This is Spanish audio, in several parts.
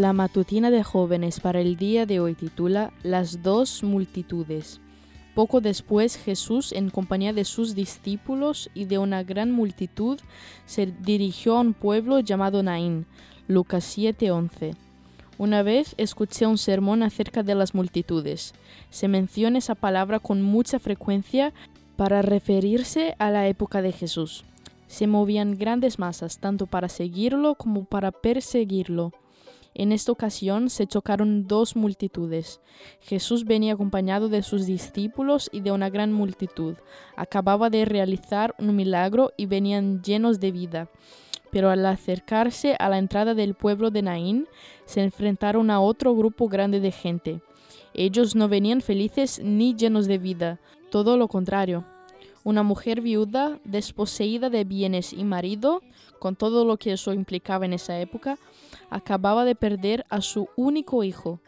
La matutina de jóvenes para el día de hoy titula Las dos multitudes. Poco después Jesús, en compañía de sus discípulos y de una gran multitud, se dirigió a un pueblo llamado Naín. Lucas 7:11. Una vez escuché un sermón acerca de las multitudes. Se menciona esa palabra con mucha frecuencia para referirse a la época de Jesús. Se movían grandes masas tanto para seguirlo como para perseguirlo. En esta ocasión se chocaron dos multitudes. Jesús venía acompañado de sus discípulos y de una gran multitud. Acababa de realizar un milagro y venían llenos de vida. Pero al acercarse a la entrada del pueblo de Naín, se enfrentaron a otro grupo grande de gente. Ellos no venían felices ni llenos de vida, todo lo contrario. Una mujer viuda, desposeída de bienes y marido, con todo lo que eso implicaba en esa época, acababa de perder a su único hijo.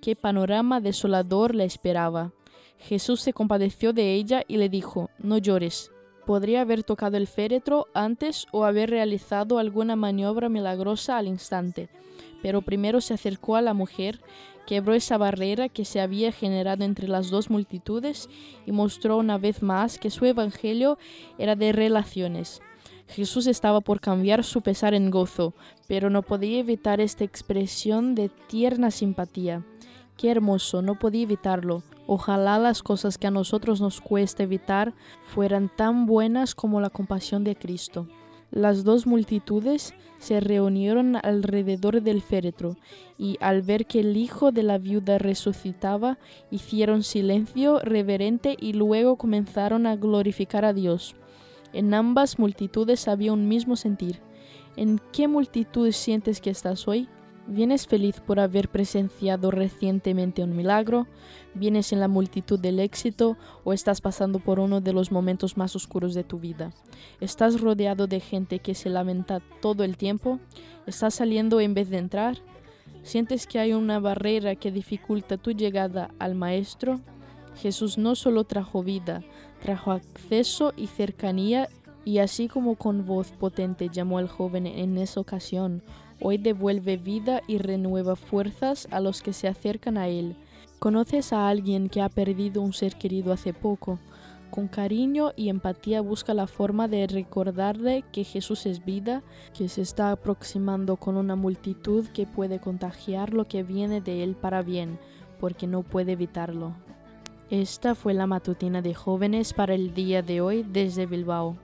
Qué panorama desolador le esperaba. Jesús se compadeció de ella y le dijo, no llores. Podría haber tocado el féretro antes o haber realizado alguna maniobra milagrosa al instante, pero primero se acercó a la mujer, quebró esa barrera que se había generado entre las dos multitudes y mostró una vez más que su evangelio era de relaciones. Jesús estaba por cambiar su pesar en gozo, pero no podía evitar esta expresión de tierna simpatía. Qué hermoso, no podía evitarlo. Ojalá las cosas que a nosotros nos cuesta evitar fueran tan buenas como la compasión de Cristo. Las dos multitudes se reunieron alrededor del féretro y al ver que el hijo de la viuda resucitaba, hicieron silencio reverente y luego comenzaron a glorificar a Dios. En ambas multitudes había un mismo sentir. ¿En qué multitud sientes que estás hoy? ¿Vienes feliz por haber presenciado recientemente un milagro? ¿Vienes en la multitud del éxito o estás pasando por uno de los momentos más oscuros de tu vida? ¿Estás rodeado de gente que se lamenta todo el tiempo? ¿Estás saliendo en vez de entrar? ¿Sientes que hay una barrera que dificulta tu llegada al Maestro? Jesús no solo trajo vida, trajo acceso y cercanía y así como con voz potente llamó al joven en esa ocasión, Hoy devuelve vida y renueva fuerzas a los que se acercan a Él. ¿Conoces a alguien que ha perdido un ser querido hace poco? Con cariño y empatía busca la forma de recordarle que Jesús es vida, que se está aproximando con una multitud que puede contagiar lo que viene de Él para bien, porque no puede evitarlo. Esta fue la matutina de jóvenes para el día de hoy desde Bilbao.